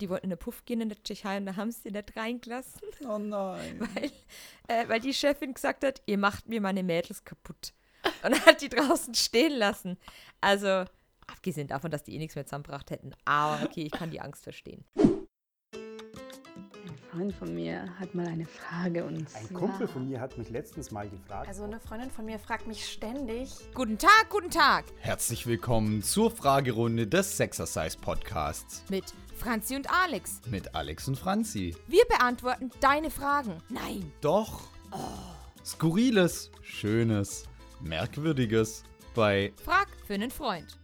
die wollten in den Puff gehen in der Tschechei und da haben sie nicht reingelassen, Oh nein. weil, äh, weil die Chefin gesagt hat, ihr macht mir meine Mädels kaputt. Und hat die draußen stehen lassen. Also, abgesehen davon, dass die eh nichts mehr zusammengebracht hätten. Aber okay, ich kann die Angst verstehen. Ein Freund von mir hat mal eine Frage und Ein zwar, Kumpel von mir hat mich letztens mal gefragt, Also eine Freundin von mir fragt mich ständig, Guten Tag, guten Tag Herzlich willkommen zur Fragerunde des Sexercise Podcasts mit Franzi und Alex. mit Alex und Franzi. Wir beantworten deine Fragen. Nein, Doch. Skurriles, Schönes, Merkwürdiges bei frag für einen Freund.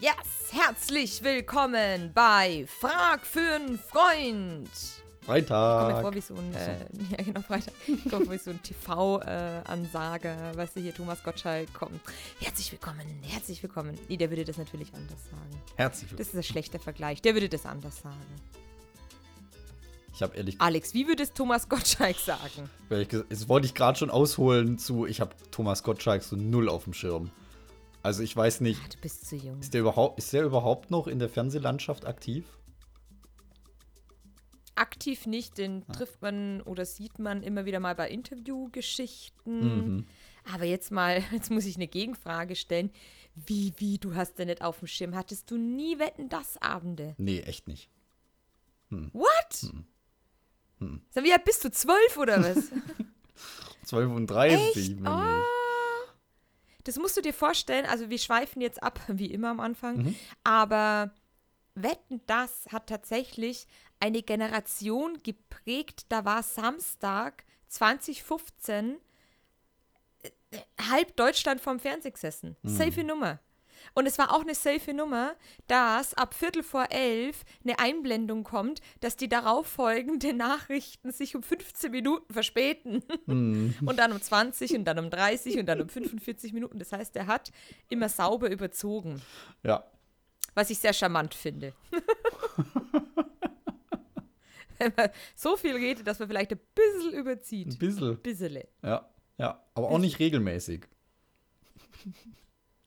Yes, herzlich willkommen bei Frag für einen Freund. Ich komme mir vor Freitag. wie so ein, äh, ja genau, Freitag. Ich komme wie so ein TV-Ansage, weißt du, hier Thomas Gottschalk kommt. Herzlich willkommen, herzlich willkommen. Nee, der würde das natürlich anders sagen. Herzlich willkommen. Das ist ein schlechter Vergleich, der würde das anders sagen. Ich habe ehrlich, Alex, wie würde es Thomas Gottschalk sagen? das wollte ich gerade schon ausholen zu, ich habe Thomas Gottschalk so null auf dem Schirm. Also ich weiß nicht, Ah, du bist zu jung. ist der überhaupt, ist der überhaupt noch in der Fernsehlandschaft aktiv? Aktiv nicht, den trifft man oder sieht man immer wieder mal bei Interviewgeschichten. Mhm. Aber jetzt mal, jetzt muss ich eine Gegenfrage stellen. Wie, wie, du hast den nicht auf dem Schirm? Hattest du nie Wetten, das Abende? Nee, echt nicht. What? Sag, wie alt bist du? Zwölf oder was? 32. Echt? Mensch. Ah. Das musst du dir vorstellen. Also, wir schweifen jetzt ab, wie immer am Anfang. Aber Wetten, das hat tatsächlich eine Generation geprägt. Da war Samstag 2015 äh, halb Deutschland vorm Fernseher gesessen. Safe Nummer. Und es war auch eine safe Nummer, dass ab Viertel vor elf eine Einblendung kommt, dass die darauffolgenden Nachrichten sich um 15 Minuten verspäten. Und dann um 20 und dann um 30 und dann um 45 Minuten. Das heißt, er hat immer sauber überzogen, Ja. Was ich sehr charmant finde. Wenn man so viel redet, dass man vielleicht ein bisschen Ein überzieht. bisschen. Bissele. Ja, ja. Aber auch nicht regelmäßig.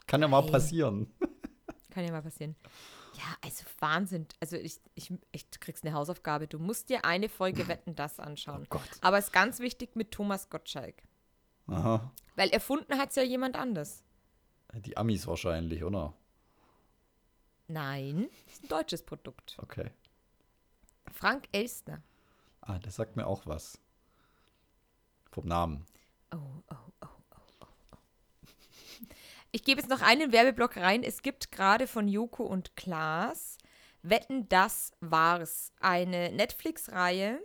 Kann ja mal Hey. passieren. Kann ja mal passieren. Ja, also Wahnsinn. Also ich, ich, ich du kriegst eine Hausaufgabe. Du musst dir eine Folge Wetten, das anschauen. Oh Gott. Aber es ist ganz wichtig mit Thomas Gottschalk. Aha. Weil erfunden hat es ja jemand anders. Die Amis wahrscheinlich, oder? Nein, ist ein deutsches Produkt. Okay. Frank Elstner. Ah, das sagt mir auch was. Vom Namen. Oh, oh, oh, oh, oh, oh. Ich gebe jetzt noch einen Werbeblock rein. Es gibt gerade von Joko und Klaas Wetten, das war's. Eine Netflix-Reihe,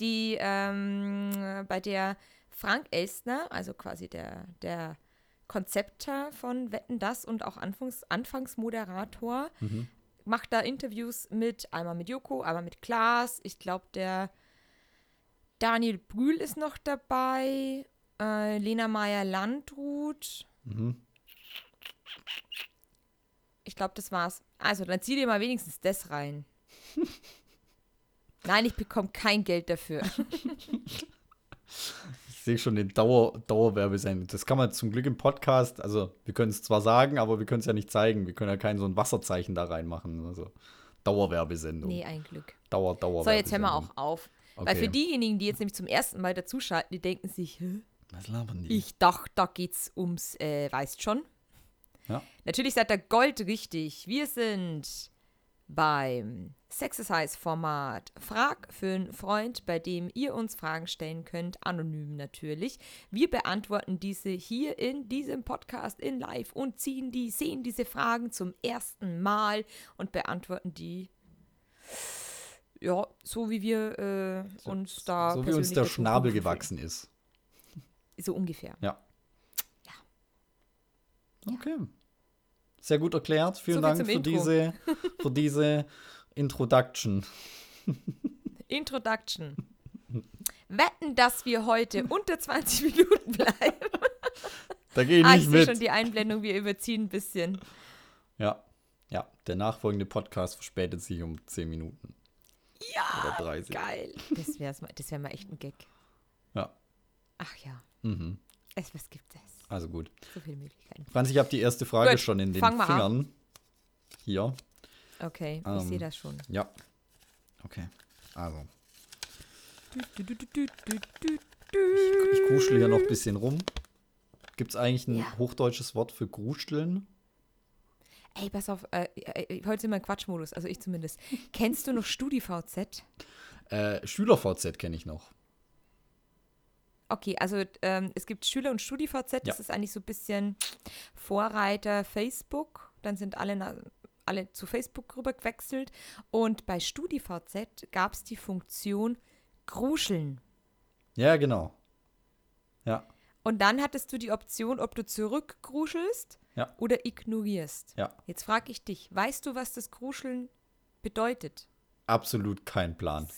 die ähm, bei der Frank Elstner, also quasi der, der Konzepter von Wetten, das und auch Anfangs, Anfangsmoderator, macht da Interviews mit, einmal mit Joko, einmal mit Klaas. Ich glaube, der Daniel Brühl ist noch dabei. Äh, Lena Meyer-Landrut. Mhm. Ich glaube, das war's. Also, dann zieh dir mal wenigstens das rein. Nein, ich bekomme kein Geld dafür. Ich sehe schon den Dauer, Dauerwerbesendung. Das kann man zum Glück im Podcast, also wir können es zwar sagen, aber wir können es ja nicht zeigen. Wir können ja kein so ein Wasserzeichen da reinmachen. Also Dauerwerbesendung. Nee, ein Glück. Dauer, Dauer. So, jetzt hören wir auch auf. Weil Okay. für diejenigen, die jetzt nämlich zum ersten Mal dazuschalten, die denken sich, Hä? Was labern die? ich dachte, da geht's ums, äh, weißt schon. Ja. Natürlich seid ihr goldrichtig. Wir sind beim Sexercise-Format Frag für einen Freund, bei dem ihr uns Fragen stellen könnt, anonym natürlich. Wir beantworten diese hier in diesem Podcast in live und ziehen die, sehen diese Fragen zum ersten Mal und beantworten die. Ja, so wie wir äh, uns da. so wie uns der Schnabel gewachsen ist. So ungefähr. Ja. Ja. Okay. Sehr gut erklärt. Vielen So Dank für Intro. diese, für diese Introduction. Introduction. Wetten, dass wir heute unter 20 Minuten bleiben. Da gehe ich ah, ich nicht sehe mit. schon die Einblendung, wir überziehen ein bisschen. Ja. Ja, der nachfolgende Podcast verspätet sich um 10 Minuten. Ja, Oder 30. geil. Das wäre das wär mal echt ein Gag. Ja. Ach ja, Mhm. es, was gibt es? Also gut. So viele Möglichkeiten. Franz, ich habe die erste Frage Gut, schon in den mal an. Fingern. Hier. Okay, ich Ähm. sehe das schon. Ja. Okay. Also. Du, du, du, du, Ich kuschel hier noch ein bisschen rum. Gibt es eigentlich ein Ja. hochdeutsches Wort für gruscheln? Ey, pass auf, äh, äh, heute sind wir im Quatschmodus, also ich zumindest. Kennst du noch StudiVZ? Äh, Schüler-VZ kenne ich noch. Okay, also ähm, es gibt Schüler- und StudiVZ, das Ja. ist eigentlich so ein bisschen Vorreiter Facebook. Dann sind alle, na, alle zu Facebook rüber gewechselt. Und bei StudiVZ gab es die Funktion Gruscheln. Ja, genau. Ja, Und dann hattest du die Option, ob du zurückgruschelst Ja. oder ignorierst. ja. Jetzt frage ich dich, weißt du, was das Gruscheln bedeutet? Absolut kein Plan.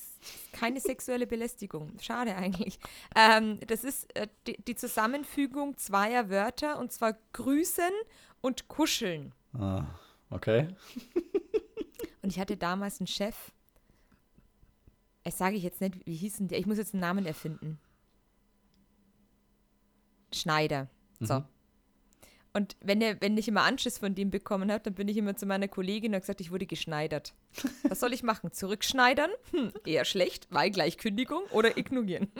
Keine sexuelle Belästigung. Schade eigentlich. Ähm, das ist äh, die, die Zusammenfügung zweier Wörter und zwar grüßen und kuscheln. Ah, okay. Und ich hatte damals einen Chef. Es sage ich jetzt nicht, wie hießen der? Ich muss jetzt einen Namen erfinden. Schneider. So. Und wenn, er, wenn ich immer Anschiss von dem bekommen habe, dann bin ich immer zu meiner Kollegin und habe gesagt, ich wurde geschneidert. Was soll ich machen? Zurückschneidern? Hm, eher schlecht, weil gleich Kündigung oder ignorieren.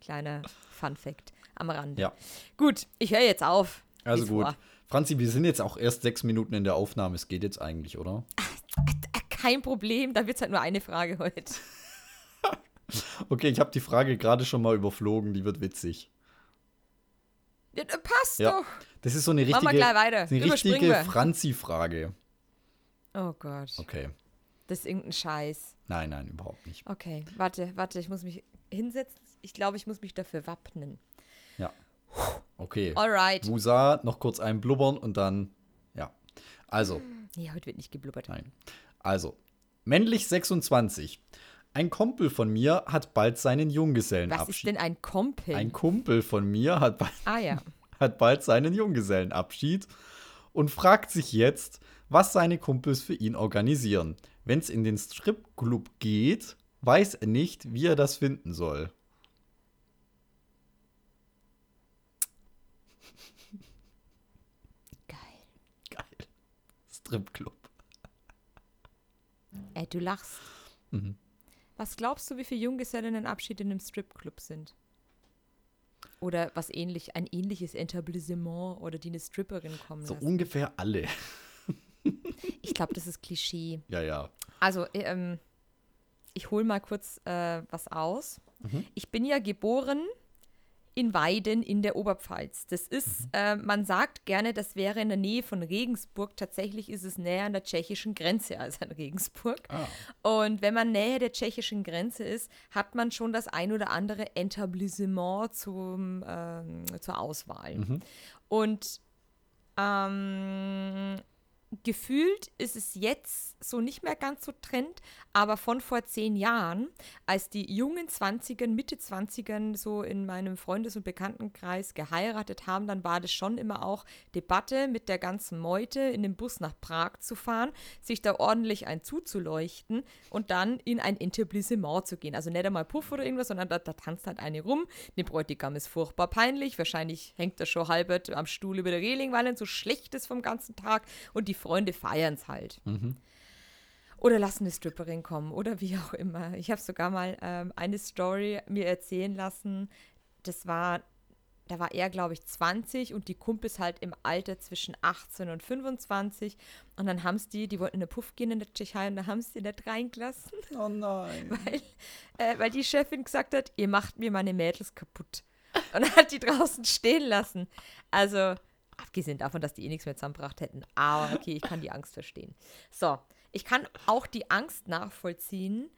Kleiner Fun Fact am Rande. Ja. Gut, ich höre jetzt auf. Also gut. vor. Franzi, wir sind jetzt auch erst sechs Minuten in der Aufnahme. Es geht jetzt eigentlich, oder? Kein Problem, da wird es halt nur eine Frage heute. Okay, ich habe die Frage gerade schon mal überflogen. Die wird witzig. Ja, passt Ja. doch. Das ist so eine richtige, eine richtige. Franzi-Frage. Oh Gott, Okay. das ist irgendein Scheiß. Nein, nein, überhaupt nicht. Okay, warte, warte, ich muss mich hinsetzen. Ich glaube, ich muss mich dafür wappnen. Ja. Okay. Alright. Musa, noch kurz einblubbern und dann, ja. Also, Nee, heute wird nicht geblubbert. nein. Also, männlich 26. Ein Kumpel von mir hat bald seinen Was ist Junggesellenabschied. denn ein Kumpel? Ein Kumpel von mir hat bald, ah ja. hat bald seinen Junggesellenabschied und fragt sich jetzt, was seine Kumpels für ihn organisieren. Wenn es in den Stripclub geht, weiß er nicht, wie er das finden soll. Geil. Geil. Stripclub. Ey, du lachst. Mhm. Was glaubst du, wie viele Junggesellenabschiede in einem Stripclub sind? Oder was ähnlich, ein ähnliches Etablissement oder die eine Stripperin kommen So lassen. ungefähr alle. Ich glaube, das ist Klischee. Ja, ja. Also, ähm, ich hole mal kurz äh, was aus. Mhm. Ich bin ja geboren in Weiden in der Oberpfalz. Das Mhm. ist, äh, man sagt gerne, das wäre in der Nähe von Regensburg. Tatsächlich ist es näher an der tschechischen Grenze als an Regensburg. Ah. Und wenn man näher der tschechischen Grenze ist, hat man schon das ein oder andere Etablissement zum, ähm, zur Auswahl. Mhm. Und ähm, gefühlt ist es jetzt so nicht mehr ganz so Trend, aber von vor zehn Jahren, als die jungen 20ern, Mitte 20ern so in meinem Freundes- und Bekanntenkreis geheiratet haben, dann war das schon immer auch Debatte mit der ganzen Meute in den Bus nach Prag zu fahren, sich da ordentlich ein zuzuleuchten und dann in ein Etablissement zu gehen. Also nicht einmal Puff oder irgendwas, sondern da, da tanzt halt eine rum. Dem Bräutigam ist furchtbar peinlich. Wahrscheinlich hängt er schon halbert am Stuhl über der Reling, weil er so schlecht ist vom ganzen Tag und die Freunde feiern es halt. Oder lassen eine Stripperin kommen oder wie auch immer. Ich habe sogar mal ähm, eine Story mir erzählen lassen. Das war, da war er, glaube ich, 20 und die Kumpels halt im Alter zwischen 18 und 25. Und dann haben sie die, die wollten in eine Puff gehen in der Tschechei und da haben sie die nicht reingelassen, Oh nein. weil, äh, weil die Chefin gesagt hat, ihr macht mir meine Mädels kaputt. Und hat die draußen stehen lassen. Also, abgesehen davon, dass die eh nichts mehr zusammengebracht hätten. Aber okay, ich kann die Angst verstehen. So, ich kann auch die Angst nachvollziehen,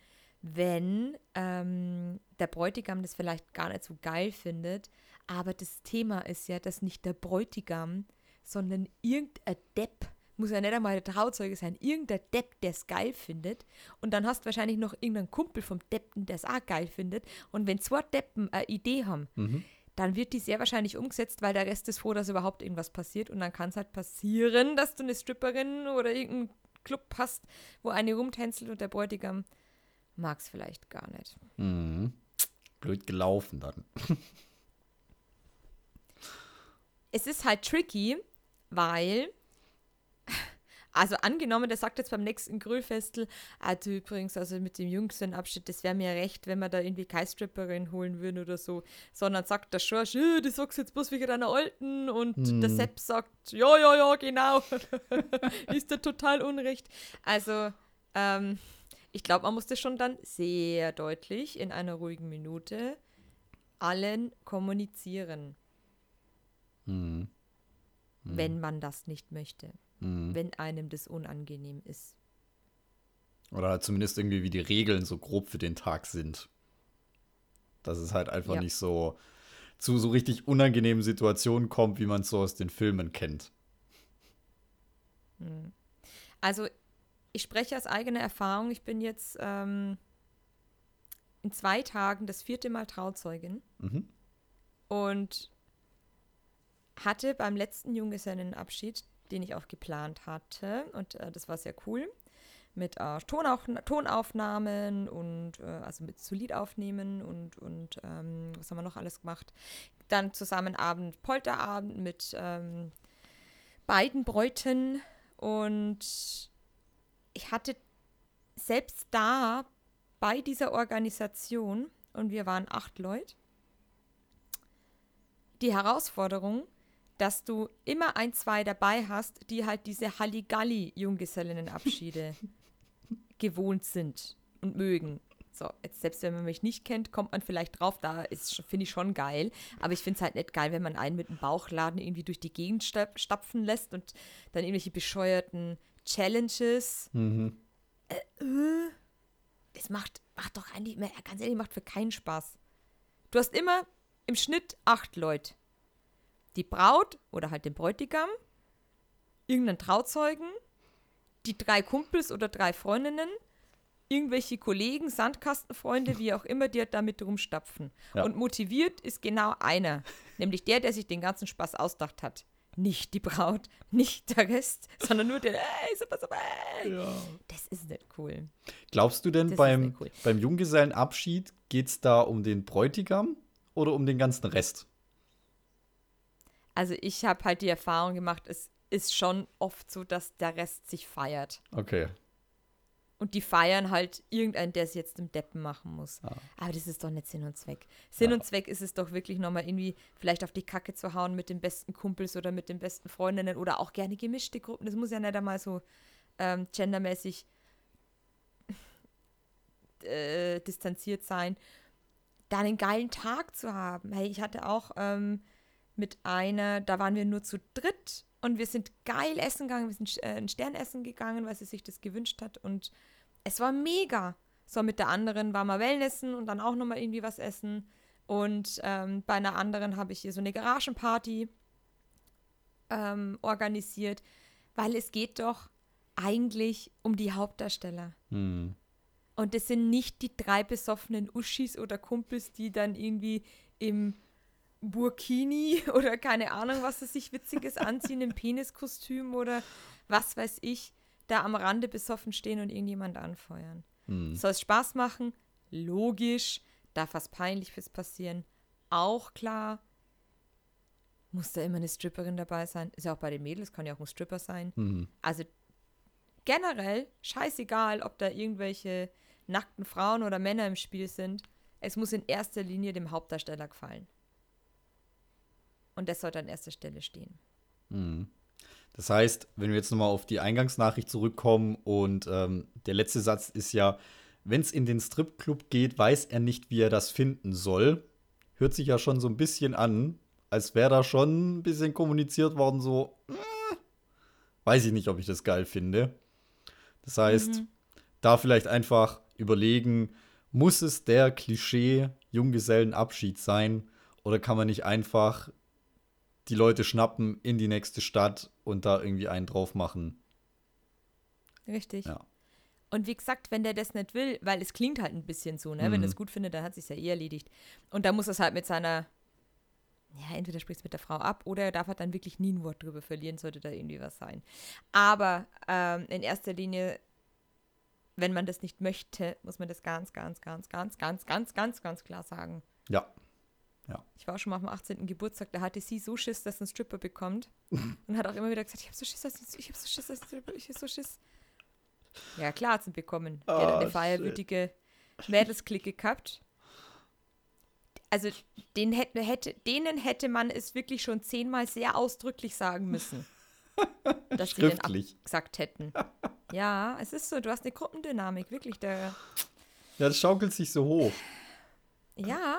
wenn ähm, der Bräutigam das vielleicht gar nicht so geil findet. Aber das Thema ist ja, dass nicht der Bräutigam, sondern irgendein Depp, muss ja nicht einmal der Trauzeuge sein, irgendein Depp, der es geil findet. Und dann hast du wahrscheinlich noch irgendeinen Kumpel vom Deppen, der es auch geil findet. Und wenn zwei Deppen eine Idee haben, dann wird die sehr wahrscheinlich umgesetzt, weil der Rest ist froh, dass überhaupt irgendwas passiert. Und dann kann es halt passieren, dass du eine Stripperin oder irgendeinen Club hast, wo eine rumtänzelt und der Bräutigam mag es vielleicht gar nicht. Mhm. Blöd gelaufen dann. es ist halt tricky, weil, also angenommen, der sagt jetzt beim nächsten Grillfestel, also übrigens, also mit dem Jungsenabschied, das wäre mir recht, wenn wir da irgendwie keine Stripperin holen würden oder so, sondern sagt der Schorsch, äh, du sagst jetzt bloß wegen deiner Alten und Hm. der Sepp sagt, ja, ja, ja, genau, ist der total unrecht. Also, ähm, ich glaube, man muss das schon dann sehr deutlich in einer ruhigen Minute allen kommunizieren, Hm. wenn man das nicht möchte, Hm. wenn einem das unangenehm ist. Oder halt zumindest irgendwie, wie die Regeln so grob für den Tag sind. Dass es halt einfach Ja. nicht so zu so richtig unangenehmen Situationen kommt, wie man es so aus den Filmen kennt. Also, ich spreche aus eigener Erfahrung. Ich bin jetzt ähm, in zwei Tagen das vierte Mal Trauzeugin Mhm. und hatte beim letzten Junggesellenabschied, den ich auch geplant hatte, und äh, das war sehr cool, mit äh, Tonauf Tonaufnahmen und äh, also mit Solid aufnehmen und, und ähm, was haben wir noch alles gemacht? Dann zusammen Abend, Polterabend mit ähm, beiden Bräuten. Und ich hatte selbst da bei dieser Organisation, und wir waren acht Leute, die Herausforderung, dass du immer ein, zwei dabei hast, die halt diese Halligalli-Junggesellinnenabschiede gewohnt sind und mögen. So, jetzt selbst wenn man mich nicht kennt, kommt man vielleicht drauf, da ist, finde ich schon geil. Aber ich finde es halt nicht geil, wenn man einen mit dem Bauchladen irgendwie durch die Gegend sta- stapfen lässt und dann irgendwelche bescheuerten Challenges. Mhm. Das macht, macht doch eigentlich, mehr- ganz ehrlich, macht für keinen Spaß. Du hast immer im Schnitt acht Leute. Die Braut oder halt den Bräutigam, irgendeinen Trauzeugen, die drei Kumpels oder drei Freundinnen, irgendwelche Kollegen, Sandkastenfreunde, wie auch immer, die halt damit rumstapfen. Ja. Und motiviert ist genau einer, nämlich der, der sich den ganzen Spaß ausdacht hat. Nicht die Braut, nicht der Rest, sondern nur der, ey, super, super, ey. Das ist nicht cool. Glaubst du denn, Das beim, cool. beim Junggesellenabschied geht es da um den Bräutigam oder um den ganzen Rest? Also ich habe halt die Erfahrung gemacht, es ist schon oft so, dass der Rest sich feiert. Okay. Und die feiern halt irgendeinen, der es jetzt im Deppen machen muss. Ah. Aber das ist doch nicht Sinn und Zweck. Sinn Ja. und Zweck ist es doch wirklich nochmal irgendwie vielleicht auf die Kacke zu hauen mit den besten Kumpels oder mit den besten Freundinnen oder auch gerne gemischte Gruppen. Das muss ja nicht einmal so ähm, gendermäßig äh, distanziert sein. Da einen geilen Tag zu haben. Hey, ich hatte auch ähm, mit einer, da waren wir nur zu dritt und wir sind geil essen gegangen, wir sind äh, ein Sternessen gegangen, weil sie sich das gewünscht hat und es war mega. So, mit der anderen war mal Wellnessen und dann auch nochmal irgendwie was essen. Und ähm, bei einer anderen habe ich hier so eine Garagenparty ähm, organisiert, weil es geht doch eigentlich um die Hauptdarsteller. Hm. Und das sind nicht die drei besoffenen Uschis oder Kumpels, die dann irgendwie im Burkini oder keine Ahnung, was sie sich Witziges anziehen, im Peniskostüm oder was weiß ich, da am Rande besoffen stehen und irgendjemand anfeuern. Hm. Soll es Spaß machen? Logisch. Darf was Peinliches passieren? Auch klar. Muss da immer eine Stripperin dabei sein? Ist ja auch bei den Mädels, kann ja auch ein Stripper sein. Hm. Also generell scheißegal, ob da irgendwelche nackten Frauen oder Männer im Spiel sind. Es muss in erster Linie dem Hauptdarsteller gefallen. Und das sollte an erster Stelle stehen. Hm. Das heißt, wenn wir jetzt nochmal auf die Eingangsnachricht zurückkommen und ähm, der letzte Satz ist ja, wenn es in den Stripclub geht, weiß er nicht, wie er das finden soll. Hört sich ja schon so ein bisschen an, als wäre da schon ein bisschen kommuniziert worden, so, äh, weiß ich nicht, ob ich das geil finde. Das heißt, da vielleicht einfach überlegen, muss es der Klischee Junggesellenabschied sein oder kann man nicht einfach die Leute schnappen in die nächste Stadt und da irgendwie einen drauf machen? Richtig. Ja. Und wie gesagt, wenn der das nicht will, weil es klingt halt ein bisschen so, ne? Wenn Mhm. er es gut findet, dann hat es ja eh erledigt. Und da muss er es halt mit seiner, ja, entweder spricht es mit der Frau ab oder er darf halt dann wirklich nie ein Wort drüber verlieren, sollte da irgendwie was sein. Aber ähm, in erster Linie, wenn man das nicht möchte, muss man das ganz, ganz, ganz, ganz, ganz, ganz, ganz, ganz klar sagen. Ja. Ja. Ich war auch schon mal auf dem 18. Geburtstag, da hatte sie so Schiss, dass ein Stripper bekommt. und hat auch immer wieder gesagt, ich hab so Schiss, dass ein- ich hab so Schiss, dass ein Stripper, ich hab so Schiss. Ja, klar hat sie ihn bekommen. Die hat Oh, eine feierwütige Mädelsklicke gehabt. Also, den hätte, hätte, denen hätte man es wirklich schon zehnmal sehr ausdrücklich sagen müssen. dass sie den Schriftlich. abgesagt hätten. Ja, es ist so, du hast eine Gruppendynamik, wirklich. Der, Ja, das schaukelt sich so hoch. ja,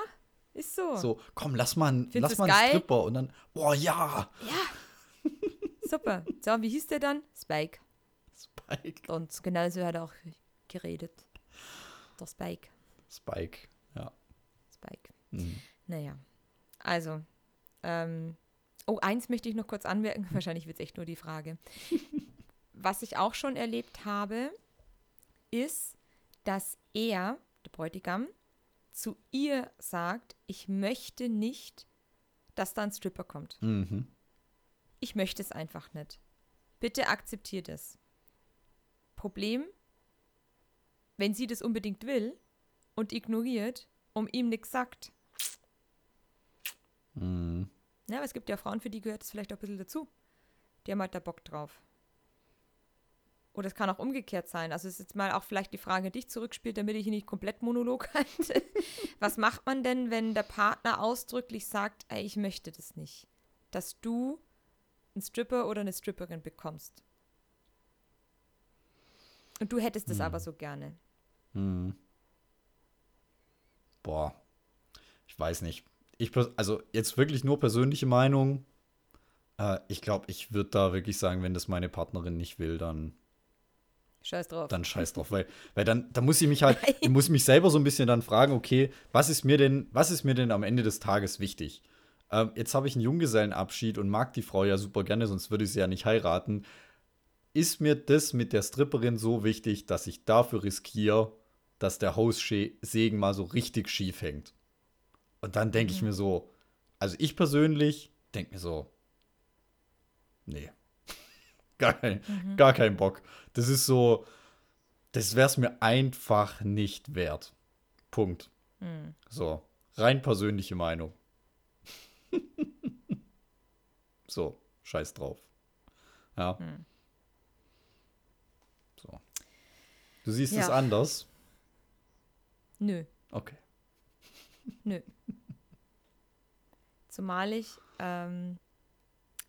ist so. So, komm, lass mal, einen- Findest lass mal einen geil? Stripper und dann, boah, ja. Super. So, und wie hieß der dann? Spike. Spike. Und genauso hat er auch geredet. Der Spike. Spike, ja. Spike. Mhm. Naja. Also, ähm, oh, eins möchte ich noch kurz anmerken. Wahrscheinlich wird es echt nur die Frage. Was ich auch schon erlebt habe, ist, dass er, der Bräutigam, zu ihr sagt, ich möchte nicht, dass da ein Stripper kommt. Mhm. Ich möchte es einfach nicht. Bitte akzeptiert es. Problem, wenn sie das unbedingt will und ignoriert, um ihm nichts sagt. Mhm. Ja, aber es gibt ja Frauen, für die gehört es vielleicht auch ein bisschen dazu. Die haben halt da Bock drauf. Oder es kann auch umgekehrt sein. Also es ist jetzt mal auch vielleicht die Frage, die ich zurückspielt, damit ich nicht komplett Monolog halte. Was macht man denn, wenn der Partner ausdrücklich sagt, ey, ich möchte das nicht? Dass du einen Stripper oder eine Stripperin bekommst. Und du hättest das aber so gerne. Mhm. Boah, ich weiß nicht. Ich, also jetzt wirklich nur persönliche Meinung. Äh, ich glaube, ich würde da wirklich sagen, wenn das meine Partnerin nicht will, dann, Scheiß drauf. dann scheiß drauf. Weil, weil dann, dann muss ich mich halt, ich muss mich selber so ein bisschen dann fragen, okay, was ist mir denn, was ist mir denn am Ende des Tages wichtig? Ähm, jetzt habe ich einen Junggesellenabschied und mag die Frau ja super gerne, sonst würde ich sie ja nicht heiraten. Ist mir das mit der Stripperin so wichtig, dass ich dafür riskiere, dass der Haussegen mal so richtig schief hängt? Und dann denke ich mir so, also ich persönlich denke mir so, nee, gar, kein, gar kein Bock. Das ist so, das wäre es mir einfach nicht wert. Punkt. Hm. So, rein persönliche Meinung. so, scheiß drauf. Ja. Hm. So. Du siehst Ja. es anders? Nö. Okay. Nö. Zumal ich, ähm,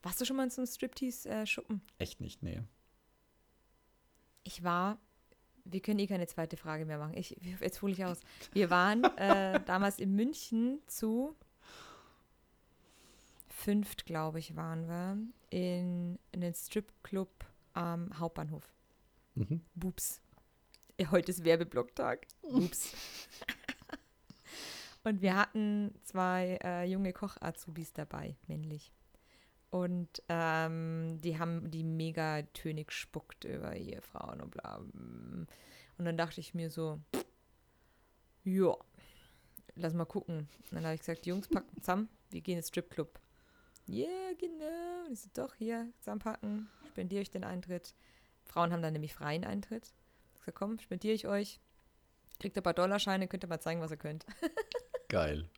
warst du schon mal in so einem Striptease-Schuppen? Echt nicht, nee. Ich war, wir können eh keine zweite Frage mehr machen. Ich, jetzt hole ich aus. Wir waren äh, damals in München zu fünft, glaube ich, waren wir, in, in den Stripclub am Hauptbahnhof. Mhm. Ja, heute ist Werbeblock-Tag. Boobs. Und wir hatten zwei äh, junge Koch-Azubis dabei, männlich. Und ähm, die haben die mega tönig gespuckt über hier Frauen und bla. Und dann dachte ich mir so, ja, lass mal gucken. Und dann habe ich gesagt, Jungs, packen zusammen, wir gehen ins Stripclub. Ja, yeah, genau. Und ich so, doch, hier, zusammenpacken, spendiere ich den Eintritt. Frauen haben dann nämlich freien Eintritt. Ich gesagt, komm, spendiere ich euch. Kriegt ein paar Dollarscheine, könnt ihr mal zeigen, was ihr könnt. Geil.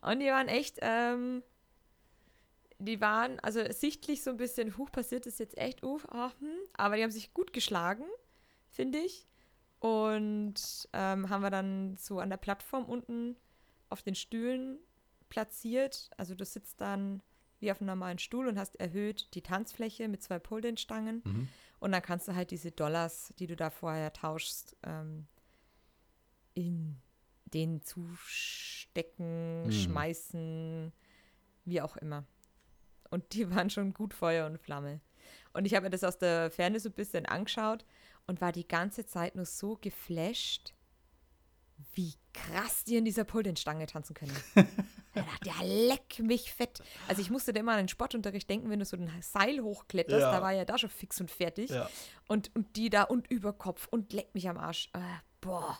Und die waren echt, ähm, die waren also sichtlich so ein bisschen, huch, passiert ist jetzt echt, uff, ah, hm, aber die haben sich gut geschlagen, finde ich. Und ähm, haben wir dann so an der Plattform unten auf den Stühlen platziert. Also du sitzt dann wie auf einem normalen Stuhl und hast erhöht die Tanzfläche mit zwei Pole-Dance-Stangen. Mhm. Und dann kannst du halt diese Dollars, die du da vorher tauschst, ähm, in den zustecken, Mhm. schmeißen, wie auch immer. Und die waren schon gut Feuer und Flamme. Und ich habe mir das aus der Ferne so ein bisschen angeschaut und war die ganze Zeit nur so geflasht, wie krass die in dieser Pole-Dance-Stange tanzen können. Da dachte ja, leck mich fett. Also ich musste da immer an den Sportunterricht denken, wenn du so ein Seil hochkletterst, Ja. da war ja da schon fix und fertig. Ja. Und, und die da und über Kopf und leck mich am Arsch. Äh, boah.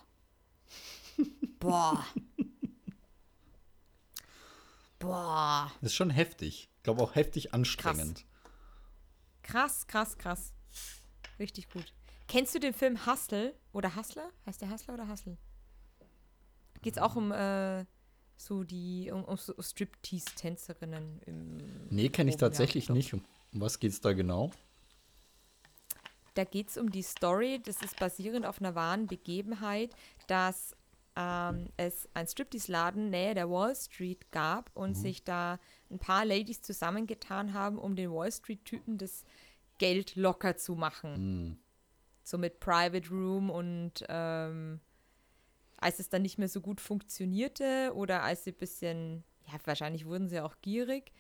boah. boah. Das ist schon heftig. Ich glaube auch heftig anstrengend. Krass, krass, krass. Richtig gut. Kennst du den Film Hustle oder Hustler? Heißt der Hustler oder Hustle? Geht's auch um äh, so die um, um so Striptease-Tänzerinnen im. Nee, kenne ich tatsächlich Jagdflug. nicht. Um was geht's da genau? Da geht es um die Story, das ist basierend auf einer wahren Begebenheit, dass ähm, es ein Striptease-Laden nähe der Wall Street gab und sich da ein paar Ladies zusammengetan haben, um den Wall Street-Typen das Geld locker zu machen. Hm. So mit Private Room und ähm, als es dann nicht mehr so gut funktionierte oder als sie ein bisschen, ja, wahrscheinlich wurden sie auch gierig,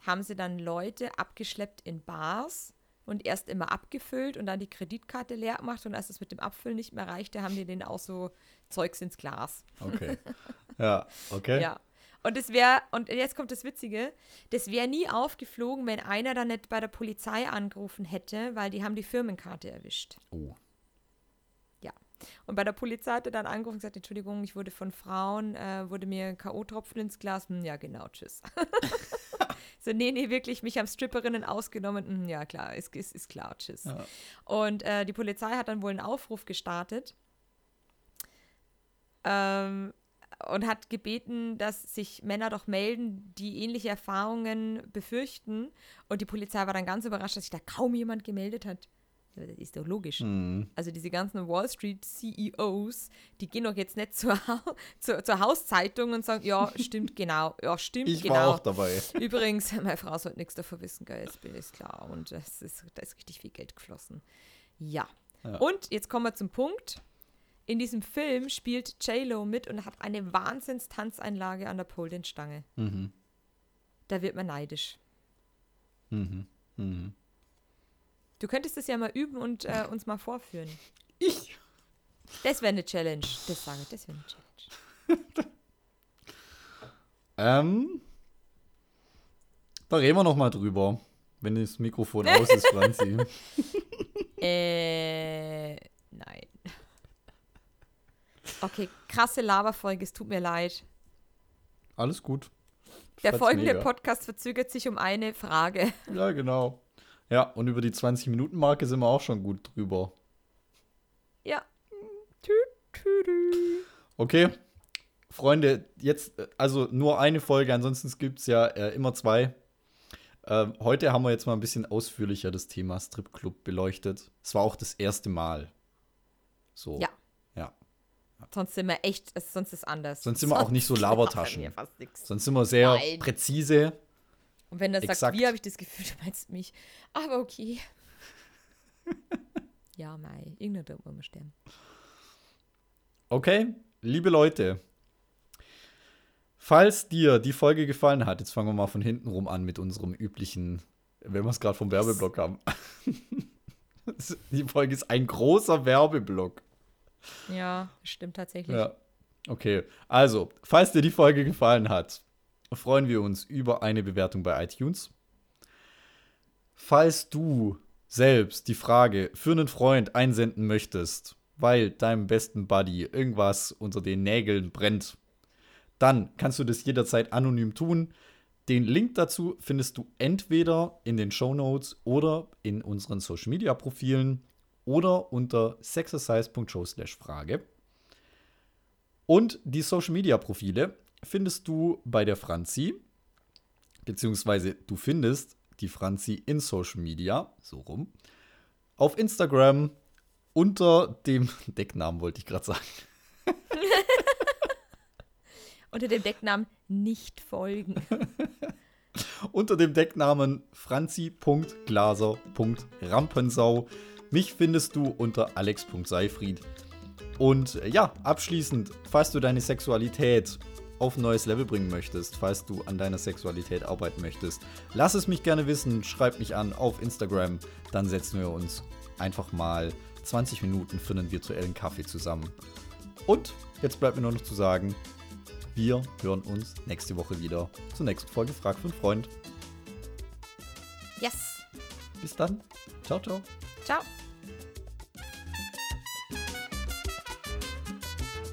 haben sie dann Leute abgeschleppt in Bars und erst immer abgefüllt und dann die Kreditkarte leer gemacht und als es mit dem Abfüllen nicht mehr reichte, haben die denen auch so Zeugs ins Glas. Okay. ja, okay. Ja. Und es wäre, und jetzt kommt das Witzige, das wäre nie aufgeflogen, wenn einer dann nicht bei der Polizei angerufen hätte, weil die haben die Firmenkarte erwischt. Oh. Ja. Und bei der Polizei hat er dann angerufen und gesagt, Entschuldigung, ich wurde von Frauen, äh, wurde mir K.O.-Tropfen ins Glas. Hm, ja, genau, tschüss. so, nee, nee, wirklich, mich haben Stripperinnen ausgenommen. Hm, ja, klar, ist, ist, ist klar, tschüss. Ja. Und äh, die Polizei hat dann wohl einen Aufruf gestartet ähm, und hat gebeten, dass sich Männer doch melden, die ähnliche Erfahrungen befürchten. Und die Polizei war dann ganz überrascht, dass sich da kaum jemand gemeldet hat. Das ist doch logisch. Hm. Also diese ganzen Wall Street CEOs, die gehen doch jetzt nicht zur, zur, zur Hauszeitung und sagen, ja, stimmt genau, ja, stimmt Ich genau. war auch dabei. Übrigens, meine Frau sollte nichts davon wissen, gell, ist, ist klar. Und das ist, da ist richtig viel Geld geflossen. Ja. Ja. Und jetzt kommen wir zum Punkt. In diesem Film spielt J-Lo mit und hat eine Wahnsinns-Tanzeinlage an der Pole-Stange. Mhm. Da wird man neidisch. Mhm. Mhm. Du könntest das ja mal üben und äh, uns mal vorführen. Ich? Das wäre eine Challenge. Das sage ich, das wäre eine Challenge. Ähm, da reden wir noch mal drüber, wenn das Mikrofon aus ist, Franzi. Äh, nein. Okay, krasse Laberfolge, es tut mir leid. Alles gut. Der Fand's folgende mega. Podcast verzögert sich um eine Frage. Ja, genau. Ja, und über die 20-Minuten-Marke sind wir auch schon gut drüber. Ja. Okay, Freunde, jetzt, äh, also nur eine Folge, ansonsten gibt es ja äh, immer zwei. Ähm, heute haben wir jetzt mal ein bisschen ausführlicher das Thema Stripclub beleuchtet. Es war auch das erste Mal. So. Ja. Sonst sind wir echt, sonst ist anders. Sonst sind wir auch nicht so Labertaschen. Sonst sind wir sehr Nein. präzise. Und wenn du sagst, Exakt. wir, habe ich das Gefühl, du meinst mich. Aber okay. ja, mei, irgendwann wird man sterben. Okay, liebe Leute, falls dir die Folge gefallen hat, jetzt fangen wir mal von hinten rum an mit unserem üblichen, wenn wir es gerade vom Werbeblock haben. die Folge ist ein großer Werbeblock. Ja, stimmt tatsächlich. Ja. Okay, also, falls dir die Folge gefallen hat, freuen wir uns über eine Bewertung bei iTunes. Falls du selbst die Frage für einen Freund einsenden möchtest, weil deinem besten Buddy irgendwas unter den Nägeln brennt, dann kannst du das jederzeit anonym tun. Den Link dazu findest du entweder in den Show Notes oder in unseren Social Media Profilen oder unter sexercise.show/frage. Und die Social Media Profile findest du bei der Franzi, beziehungsweise du findest die Franzi in Social Media, so rum, auf Instagram unter dem Decknamen, wollte ich gerade sagen. Unter dem Decknamen nicht folgen. unter dem Decknamen franzi.glaser.rampensau. Mich findest du unter alex.seifried. Und äh, ja, abschließend, falls du deine Sexualität auf ein neues Level bringen möchtest, falls du an deiner Sexualität arbeiten möchtest, lass es mich gerne wissen, schreib mich an auf Instagram, dann setzen wir uns einfach mal 20 Minuten für einen virtuellen Kaffee zusammen. Und jetzt bleibt mir nur noch zu sagen, wir hören uns nächste Woche wieder zur nächsten Folge Frag für einen Freund. Yes. Bis dann. Ciao, ciao. Ciao.